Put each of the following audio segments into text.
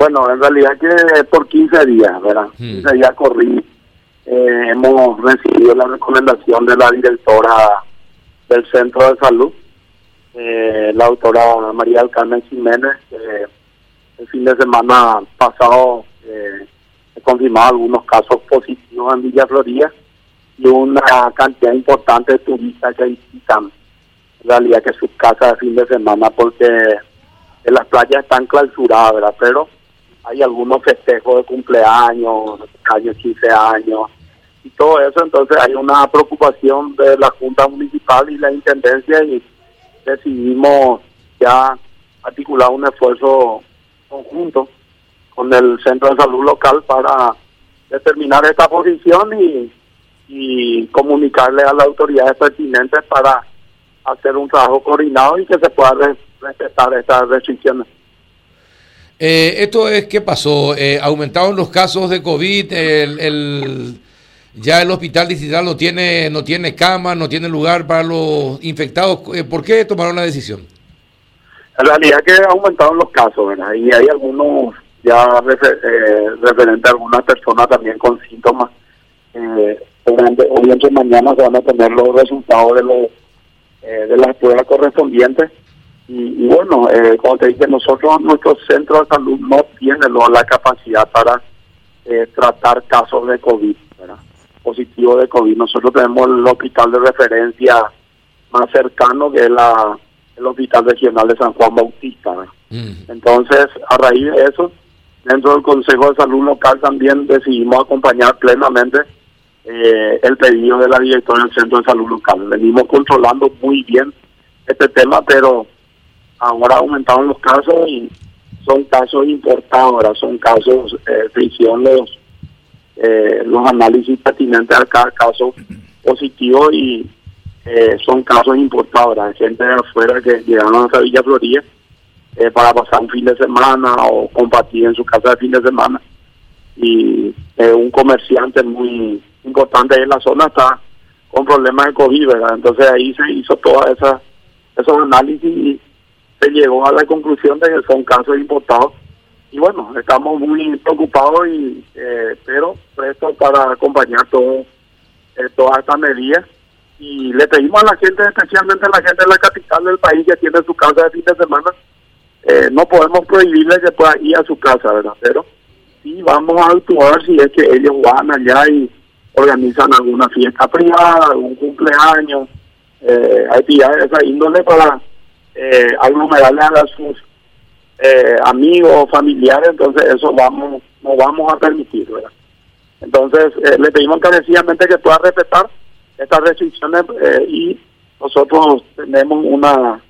Bueno, en realidad que por 15 días, ¿verdad? 15 días corrí. Eh, hemos recibido la recomendación de la directora del Centro de Salud, eh, la doctora María del Carmen Jiménez, que el fin de semana pasado eh, he confirmado algunos casos positivos en Villa Florida y una cantidad importante de turistas que visitan en realidad que sus casas de fin de semana porque en las playas están clausuradas, ¿verdad? Pero hay algunos festejos de cumpleaños, años 15 años y todo eso, entonces hay una preocupación de la Junta Municipal y la Intendencia y decidimos ya articular un esfuerzo conjunto con el Centro de Salud Local para determinar esta posición y, y comunicarle a las autoridades pertinentes para hacer un trabajo coordinado y que se pueda respetar estas restricciones. Eh, esto es, ¿qué pasó? Eh, ¿Aumentaron los casos de COVID? El, ya el hospital distrital no tiene, no tiene cama, no tiene lugar para los infectados. Eh, ¿Por qué tomaron la decisión? En realidad que aumentaron los casos. Y hay algunos ya eh, referente a algunas personas también con síntomas. Eh, obviamente mañana se van a tener los resultados de los eh, de las pruebas correspondientes. Y, bueno, eh, como te dije, nosotros, nuestro centro de salud no tiene la capacidad para eh, tratar casos de COVID, ¿verdad? positivo de COVID. Nosotros tenemos el hospital de referencia más cercano, que es la, el Hospital Regional de San Juan Bautista. Mm. Entonces, a raíz de eso, dentro del Consejo de Salud Local también decidimos acompañar plenamente eh, el pedido de la directora del Centro de Salud Local. Venimos controlando muy bien este tema, pero ahora aumentaron los casos y son casos importados, son casos, eh, los, eh, los análisis pertinentes a cada caso positivo y eh, son casos importados, gente de afuera que llegaron a Villa Florida eh, para pasar un fin de semana o compartir en su casa de fin de semana. Y un comerciante muy importante en la zona está con problemas de COVID, ¿verdad? Entonces ahí se hizo toda esa esos análisis y se llegó a la conclusión de que son casos importados. Y bueno, estamos muy preocupados, y eh, pero presto para acompañar todo, eh, todas estas medidas. Y le pedimos a la gente, especialmente a la gente de la capital del país que tiene su casa de fin de semana, eh, no podemos prohibirle que pueda ir a su casa, ¿verdad? Pero sí vamos a actuar si es que ellos van allá y organizan alguna fiesta privada, algún cumpleaños, eh, actividades de esa índole para eh, aglomerarle a sus eh, amigos, familiares, entonces eso vamos no vamos a permitir, ¿verdad? Entonces eh, le pedimos encarecidamente que pueda respetar estas restricciones eh, y nosotros tenemos una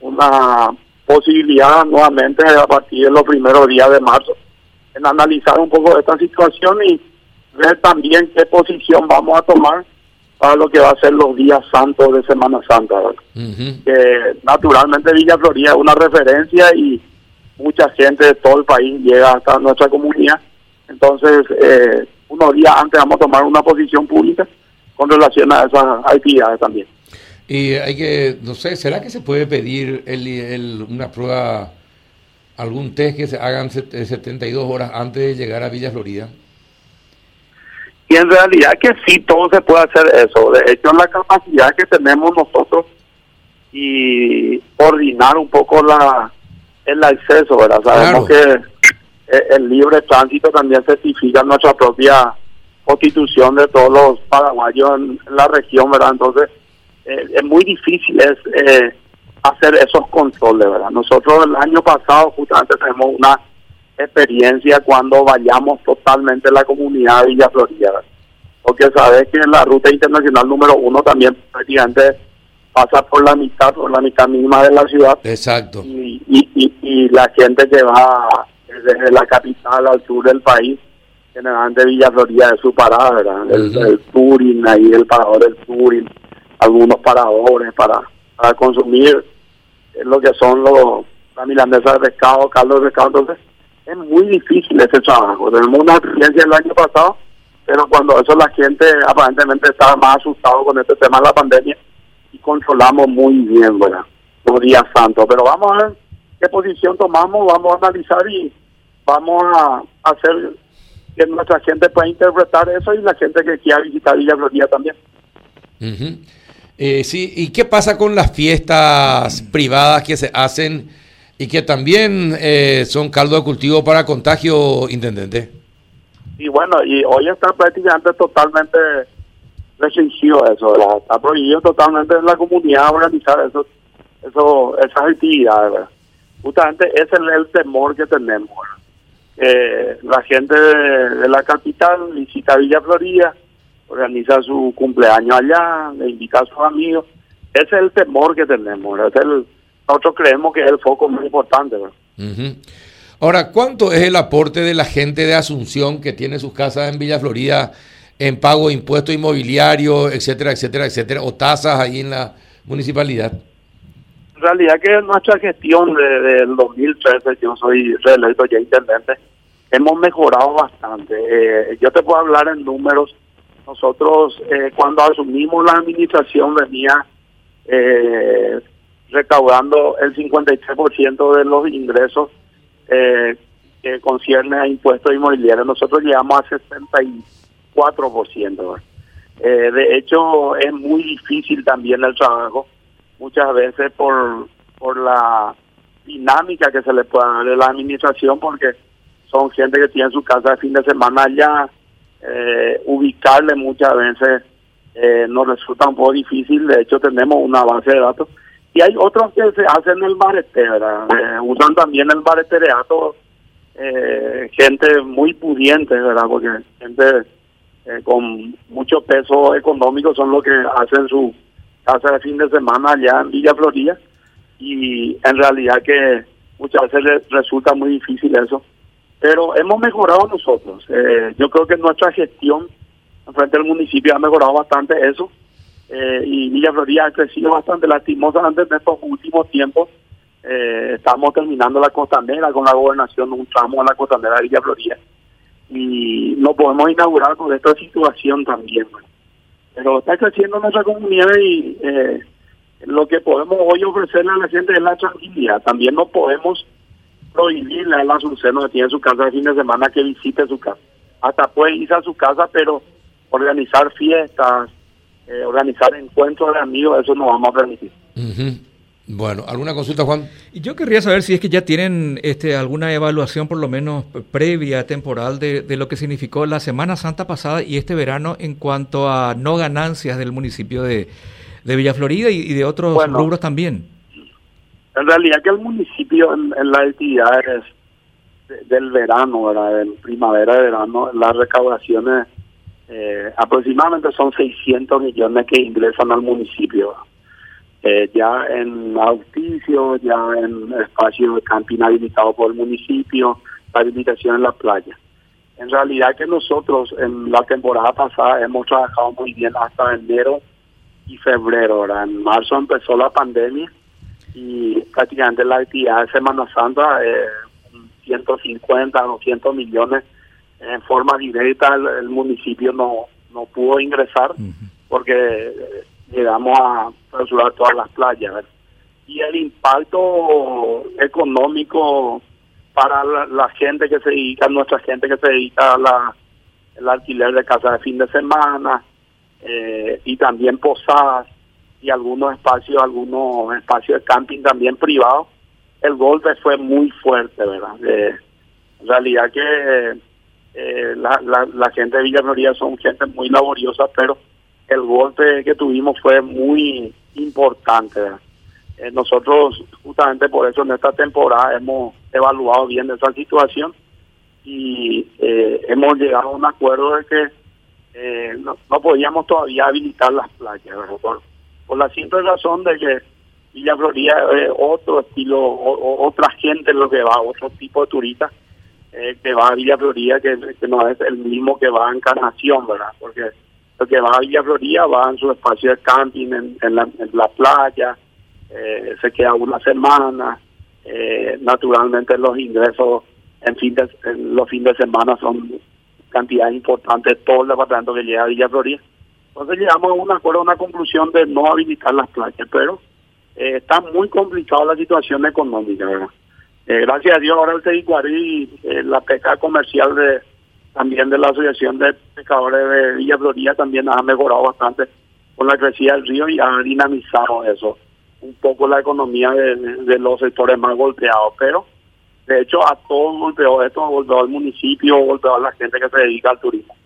una posibilidad nuevamente a partir de los primeros días de marzo en analizar un poco esta situación y ver también qué posición vamos a tomar para lo que va a ser los días santos de Semana Santa. que naturalmente Villa Florida es una referencia y mucha gente de todo el país llega hasta nuestra comunidad. Entonces, eh, unos días antes vamos a tomar una posición pública con relación a esas actividades también. Y hay que, no sé, ¿será que se puede pedir el, una prueba, algún test que se hagan 72 horas antes de llegar a Villa Florida? Y en realidad que sí, todo se puede hacer eso. De hecho, la capacidad que tenemos nosotros y coordinar un poco la el acceso, ¿verdad? Sabemos que el libre tránsito también certifica nuestra propia constitución de todos los paraguayos en la región, ¿verdad? Entonces, eh, es muy difícil es eh, hacer esos controles, ¿verdad? Nosotros el año pasado justamente tenemos una experiencia cuando vayamos totalmente la comunidad de Villa Florida. Porque sabes que la ruta internacional número uno también prácticamente pasa por la mitad, por la mitad misma de la ciudad. Exacto. Y, y, y, la gente que va desde la capital al sur del país, generalmente Villa Florida es su parada, ¿verdad? El, Turing, ahí el parador del Turing, algunos paradores para, para consumir lo que son los la milanesa de pescado, caldo de pescado, entonces es muy difícil ese trabajo. Tenemos una experiencia el año pasado, pero cuando eso la gente aparentemente estaba más asustado con este tema de la pandemia y controlamos muy bien, ¿verdad? Los días santos. Pero vamos a ver qué posición tomamos, vamos a analizar y vamos a hacer que nuestra gente pueda interpretar eso y la gente que quiera visitar Villa Florida también. Eh, sí, ¿y qué pasa con las fiestas privadas que se hacen y que también eh, son caldo de cultivo para contagio, intendente? Y bueno, y hoy está prácticamente totalmente restringido eso, está prohibido totalmente en la comunidad organizar eso, eso, esas actividades. Justamente ese es el, temor que tenemos. Eh, la gente de, la capital visita Villa Florida, organiza su cumpleaños allá, le invita a sus amigos. Ese es el temor que tenemos. Es el, nosotros creemos que es el foco más importante. Ahora, ¿cuánto es el aporte de la gente de Asunción que tiene sus casas en Villa Florida en pago de impuestos inmobiliarios, etcétera, etcétera, etcétera, o tasas ahí en la municipalidad? En realidad que nuestra gestión del 2013, yo soy reelecto ya intendente, hemos mejorado bastante. Eh, yo te puedo hablar en números. Nosotros eh, cuando asumimos la administración venía eh, recaudando el 53% de los ingresos eh, que concierne a impuestos inmobiliarios. Nosotros llegamos a 64%. Eh, de hecho, es muy difícil también el trabajo, muchas veces por, por la dinámica que se le puede dar de la administración, porque son gente que tiene su casa de fin de semana allá, eh, ubicarle muchas veces eh, nos resulta un poco difícil, de hecho tenemos una base de datos y hay otros que se hacen el barete, ¿verdad? Eh, usan también el baretereato eh, gente muy pudiente, ¿verdad? Porque gente eh, con mucho peso económico son los que hacen su casa de fin de semana allá en Villa Florida y en realidad que muchas veces resulta muy difícil eso. Pero hemos mejorado nosotros. Eh, yo creo que nuestra gestión frente al municipio ha mejorado bastante eso eh, y Villa Florida ha crecido bastante lastimosamente en estos últimos tiempos. Eh, estamos terminando la costanera con la gobernación, un tramo a la costanera de Villa Florida y no podemos inaugurar con esta situación también. Pero está creciendo nuestra comunidad y eh, lo que podemos hoy ofrecerle a la gente es la tranquilidad. También no podemos prohibirle a la Azuceno que tiene su casa de fin de semana que visite su casa. Hasta puede irse a su casa, pero organizar fiestas, eh, organizar encuentros de amigos, eso no vamos a permitir. Bueno, ¿alguna consulta, Juan? Yo querría saber si es que ya tienen este, alguna evaluación, por lo menos previa, temporal, de, de, lo que significó la Semana Santa pasada y este verano en cuanto a no ganancias del municipio de, de Villa Florida y, de otros rubros también. En realidad que el municipio en, en las actividades del verano, ¿verdad? en primavera, verano, las recaudaciones eh, aproximadamente son 600 millones que ingresan al municipio. Eh, ya en auspicio, ya en espacio de camping habilitado por el municipio, la habilitación en la playa. En realidad que nosotros en la temporada pasada hemos trabajado muy bien hasta enero y febrero. Ahora En marzo empezó la pandemia y prácticamente la actividad de Semana Santa, eh, 150, 200 millones en forma directa el, municipio no, no pudo ingresar porque eh, llegamos a clausurar todas las playas. Y el impacto económico para la, gente que se dedica, nuestra gente que se dedica a la, el alquiler de casa de fin de semana eh, y también posadas y algunos espacios, algunos espacios de camping también privados, el golpe fue muy fuerte, ¿verdad? Eh, en realidad que eh, la, la, gente de Villa Florida son gente muy laboriosa, pero el golpe que tuvimos fue muy importante. Eh, nosotros justamente por eso en esta temporada hemos evaluado bien esa situación y eh, hemos llegado a un acuerdo de que no, podíamos todavía habilitar las playas, por, la simple razón de que Villa Florida es otro estilo, otra gente lo que va, otro tipo de turistas eh, que va a Villa Florida, que, no es el mismo que va a Encarnación, ¿verdad? Porque el que va a Villa Florida va en su espacio de camping, en, la, playa, eh, se queda una semana, eh, naturalmente los ingresos en, fin de, los fines de semana son cantidades importantes, todo el departamento que llega a Villa Florida. Entonces llegamos a un acuerdo, una conclusión de no habilitar las playas, pero está muy complicada la situación económica, ¿verdad? Eh, gracias a Dios ahora el Teguicuarí, eh, la pesca comercial de también de la Asociación de Pescadores de Villa Florida también ha mejorado bastante con la crecida del río y ha dinamizado eso, un poco la economía de, los sectores más golpeados, pero de hecho a todos golpeó esto, golpeó al municipio, golpeó a la gente que se dedica al turismo.